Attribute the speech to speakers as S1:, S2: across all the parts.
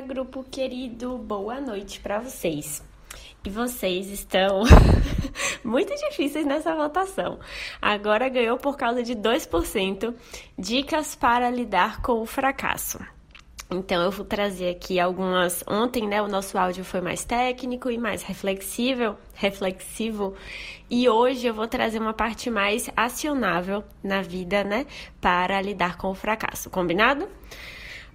S1: Grupo querido, boa noite para vocês. E vocês estão muito difíceis nessa votação. Agora ganhou por causa de 2% dicas para lidar com o fracasso. Então eu vou trazer aqui algumas. Ontem, né, o nosso áudio foi mais técnico e mais reflexível, reflexivo, e hoje eu vou trazer uma parte mais acionável na vida, né, para lidar com o fracasso. Combinado?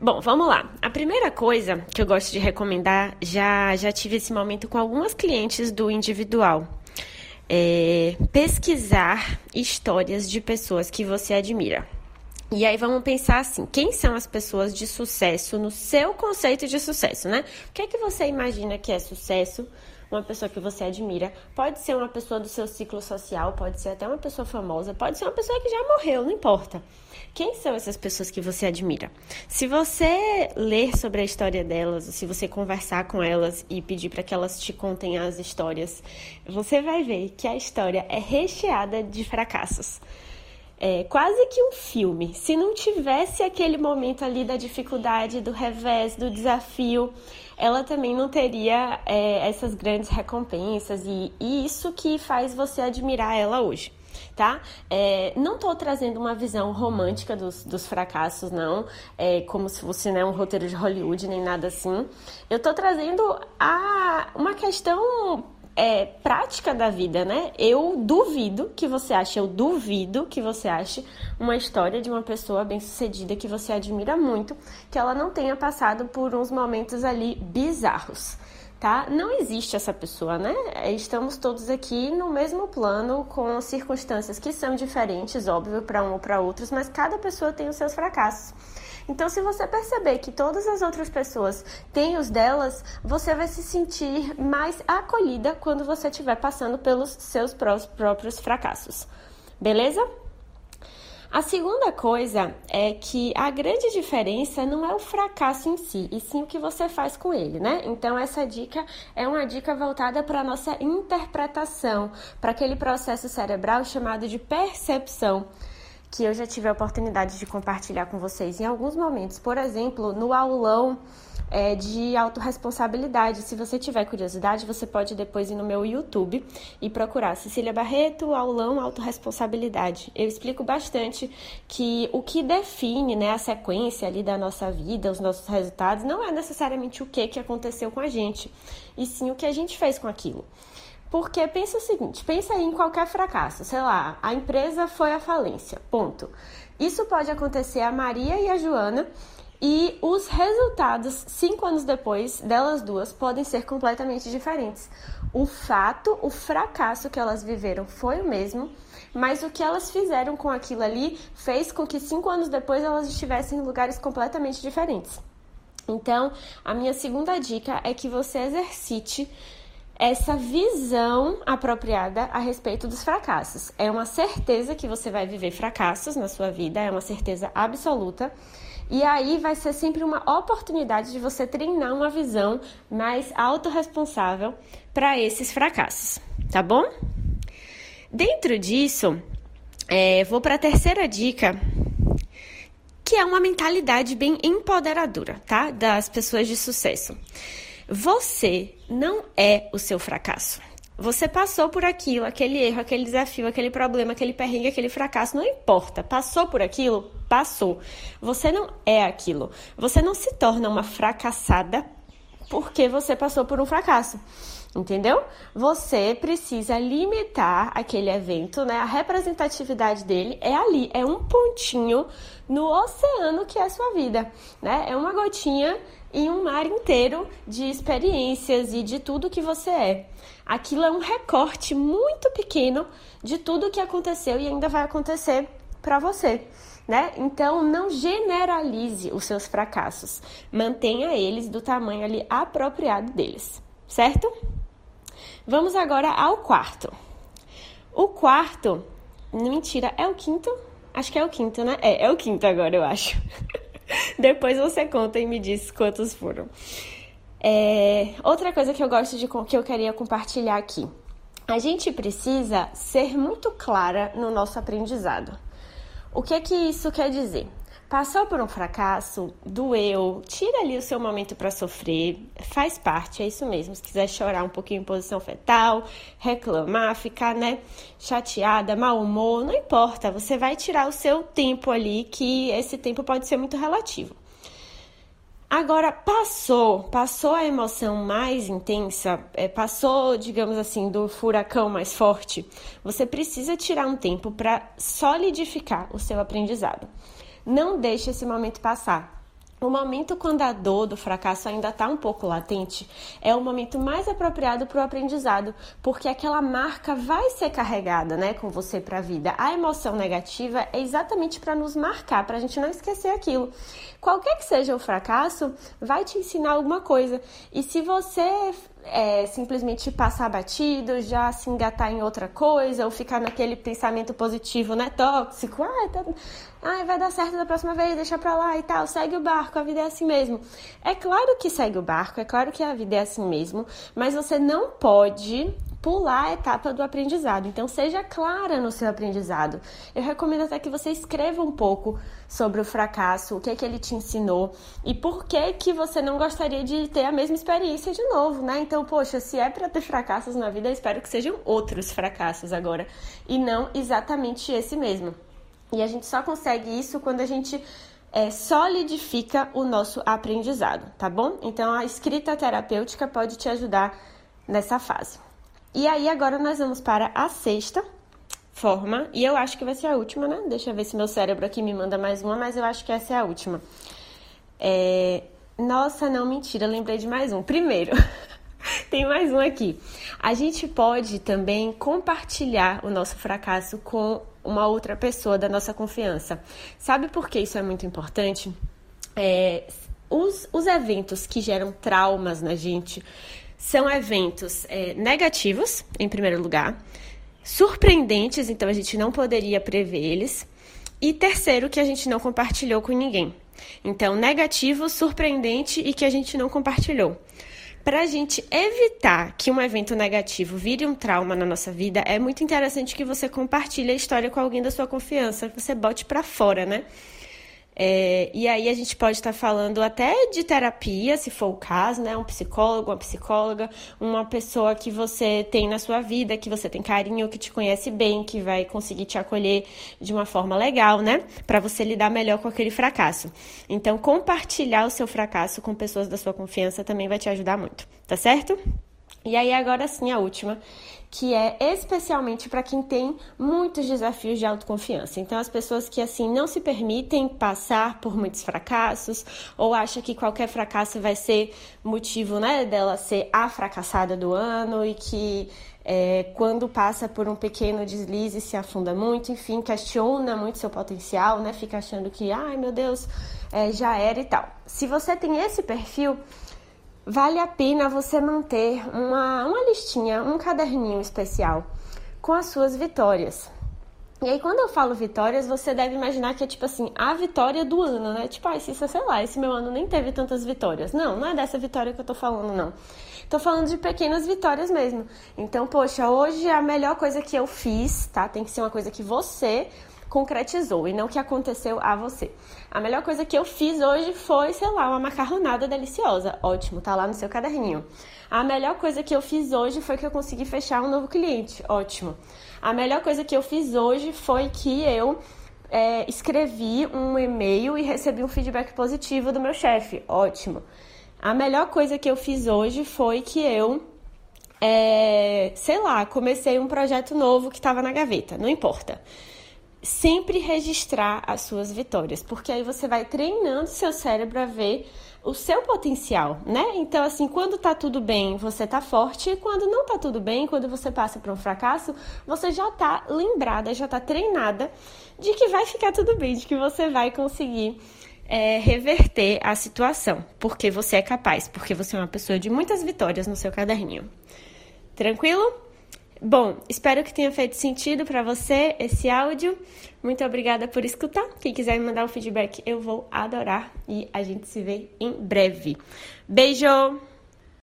S1: Bom, vamos lá. A primeira coisa que eu gosto de recomendar, já, já tive esse momento com algumas clientes do individual. É pesquisar histórias de pessoas que você admira. E aí vamos pensar assim, quem são as pessoas de sucesso no seu conceito de sucesso, né? O que é que você imagina que é sucesso? Uma pessoa que você admira, pode ser uma pessoa do seu ciclo social, pode ser até uma pessoa famosa, pode ser uma pessoa que já morreu, não importa. Quem são essas pessoas que você admira? Se você ler sobre a história delas, se você conversar com elas e pedir para que elas te contem as histórias, você vai ver que a história é recheada de fracassos. É quase que um filme. Se não tivesse aquele momento ali da dificuldade, do revés, do desafio, ela também não teria é, essas grandes recompensas e, e isso que faz você admirar ela hoje tá? É, não estou trazendo uma visão romântica dos, dos fracassos, não, é, como se fosse né, um roteiro de Hollywood, nem nada assim. Eu estou trazendo a, uma questão é, prática da vida, né? Eu duvido que você ache, eu duvido que você ache uma história de uma pessoa bem-sucedida que você admira muito, que ela não tenha passado por uns momentos ali bizarros tá? Não existe essa pessoa, né? Estamos todos aqui no mesmo plano, com circunstâncias que são diferentes, óbvio, para um ou para outros, mas cada pessoa tem os seus fracassos. Então, se você perceber que todas as outras pessoas têm os delas, você vai se sentir mais acolhida quando você estiver passando pelos seus próprios fracassos. Beleza? A segunda coisa é que a grande diferença não é o fracasso em si, e sim o que você faz com ele, né? Então essa dica é uma dica voltada para a nossa interpretação, para aquele processo cerebral chamado de percepção que eu já tive a oportunidade de compartilhar com vocês em alguns momentos. Por exemplo, no aulão é, de autorresponsabilidade. Se você tiver curiosidade, você pode depois ir no meu YouTube e procurar Cecília Barreto, aulão autorresponsabilidade. Eu explico bastante que o que define né, a sequência ali da nossa vida, os nossos resultados, não é necessariamente o que, que aconteceu com a gente, e sim o que a gente fez com aquilo. Porque pensa o seguinte, pensa em qualquer fracasso, sei lá, a empresa foi à falência, ponto. Isso pode acontecer a Maria e a Joana e os resultados, cinco anos depois, delas duas, podem ser completamente diferentes. O fato, o fracasso que elas viveram foi o mesmo, mas o que elas fizeram com aquilo ali fez com que cinco anos depois elas estivessem em lugares completamente diferentes. Então, a minha segunda dica é que você exercite essa visão apropriada a respeito dos fracassos. É uma certeza que você vai viver fracassos na sua vida, é uma certeza absoluta. E aí vai ser sempre uma oportunidade de você treinar uma visão mais autorresponsável para esses fracassos, tá bom? Dentro disso, é, vou para a terceira dica, que é uma mentalidade bem empoderadora, tá? Das pessoas de sucesso. Você não é o seu fracasso. Você passou por aquilo, aquele erro, aquele desafio, aquele problema, aquele perrengue, aquele fracasso, não importa. Passou por aquilo? Passou. Você não é aquilo. Você não se torna uma fracassada porque você passou por um fracasso. Entendeu? Você precisa limitar aquele evento, né? A representatividade dele é ali, é um pontinho no oceano que é a sua vida, né? É uma gotinha em um mar inteiro de experiências e de tudo que você é. Aquilo é um recorte muito pequeno de tudo que aconteceu e ainda vai acontecer para você. Né? Então, não generalize os seus fracassos. Mantenha eles do tamanho ali apropriado deles, certo? Vamos agora ao quarto. O quarto, mentira, é o quinto? Acho que é o quinto, né? É, é o quinto agora, eu acho. Depois você conta e me diz quantos foram. É, outra coisa que eu gosto de que eu queria compartilhar aqui. A gente precisa ser muito clara no nosso aprendizado. O que que isso quer dizer? Passou por um fracasso, doeu, tira ali o seu momento para sofrer, faz parte, é isso mesmo. Se quiser chorar um pouquinho em posição fetal, reclamar, ficar, né, chateada, mau humor, não importa, você vai tirar o seu tempo ali, que esse tempo pode ser muito relativo. Agora, passou, passou a emoção mais intensa, é, passou, digamos assim, do furacão mais forte, você precisa tirar um tempo para solidificar o seu aprendizado. Não deixe esse momento passar. O momento quando a dor do fracasso ainda está um pouco latente é o momento mais apropriado para o aprendizado, porque aquela marca vai ser carregada né, com você para a vida. A emoção negativa é exatamente para nos marcar, para a gente não esquecer aquilo. Qualquer que seja o fracasso, vai te ensinar alguma coisa. E se você é, simplesmente passar batido, já se engatar em outra coisa, ou ficar naquele pensamento positivo, né, tóxico, ah, tá, ah, vai dar certo da próxima vez, deixa pra lá e tal, segue o barco, a vida é assim mesmo. É claro que segue o barco, é claro que a vida é assim mesmo, mas você não pode pular a etapa do aprendizado. Então, seja clara no seu aprendizado. Eu recomendo até que você escreva um pouco sobre o fracasso, o que é que ele te ensinou e por que que você não gostaria de ter a mesma experiência de novo, né? Então, poxa, se é para ter fracassos na vida, eu espero que sejam outros fracassos agora e não exatamente esse mesmo. E a gente só consegue isso quando a gente é, solidifica o nosso aprendizado, tá bom? Então, a escrita terapêutica pode te ajudar nessa fase. E aí, agora nós vamos para a sexta forma, e eu acho que vai ser a última, né? Deixa eu ver se meu cérebro aqui me manda mais uma, mas eu acho que essa é a última. É... Nossa, não, mentira, lembrei de mais um. Primeiro, tem mais um aqui. A gente pode também compartilhar o nosso fracasso com uma outra pessoa da nossa confiança. Sabe por que isso é muito importante? É, os, os eventos que geram traumas na gente são eventos é, negativos, em primeiro lugar, surpreendentes, então a gente não poderia prever eles, e terceiro, que a gente não compartilhou com ninguém. Então, negativo, surpreendente e que a gente não compartilhou. Para a gente evitar que um evento negativo vire um trauma na nossa vida, é muito interessante que você compartilhe a história com alguém da sua confiança, que você bote para fora, né? É, e aí a gente pode estar falando até de terapia, se for o caso, né? Um psicólogo, uma psicóloga, uma pessoa que você tem na sua vida, que você tem carinho, que te conhece bem, que vai conseguir te acolher de uma forma legal, né? Para você lidar melhor com aquele fracasso. Então, compartilhar o seu fracasso com pessoas da sua confiança também vai te ajudar muito, tá certo? E aí, agora sim, a última, que é especialmente para quem tem muitos desafios de autoconfiança. Então, as pessoas que assim não se permitem passar por muitos fracassos ou acham que qualquer fracasso vai ser motivo, né, dela ser a fracassada do ano e que é, quando passa por um pequeno deslize se afunda muito, enfim, questiona muito seu potencial, né? Fica achando que, ai meu Deus, é, já era e tal. Se você tem esse perfil, vale a pena você manter uma, uma listinha, um caderninho especial com as suas vitórias. E aí, quando eu falo vitórias, você deve imaginar que é tipo assim, a vitória do ano, né? Tipo, ah, se sei lá, esse meu ano nem teve tantas vitórias. Não, não é dessa vitória que eu tô falando, não. Tô falando de pequenas vitórias mesmo. Então, poxa, hoje a melhor coisa que eu fiz, tá? Tem que ser uma coisa que você concretizou e não que aconteceu a você. A melhor coisa que eu fiz hoje foi, sei lá, uma macarronada deliciosa. Ótimo, tá lá no seu caderninho. A melhor coisa que eu fiz hoje foi que eu consegui fechar um novo cliente. Ótimo. A melhor coisa que eu fiz hoje foi que eu é, escrevi um e-mail e recebi um feedback positivo do meu chefe. Ótimo. A melhor coisa que eu fiz hoje foi que eu, é, sei lá, comecei um projeto novo que estava na gaveta. Não importa sempre registrar as suas vitórias, porque aí você vai treinando seu cérebro a ver o seu potencial, né? Então, assim, quando tá tudo bem, você tá forte, e quando não tá tudo bem, quando você passa por um fracasso, você já tá lembrada, já tá treinada de que vai ficar tudo bem, de que você vai conseguir é, reverter a situação, porque você é capaz, porque você é uma pessoa de muitas vitórias no seu caderninho. Tranquilo? Bom, espero que tenha feito sentido para você esse áudio. Muito obrigada por escutar. Quem quiser me mandar um feedback, eu vou adorar e a gente se vê em breve. Beijo!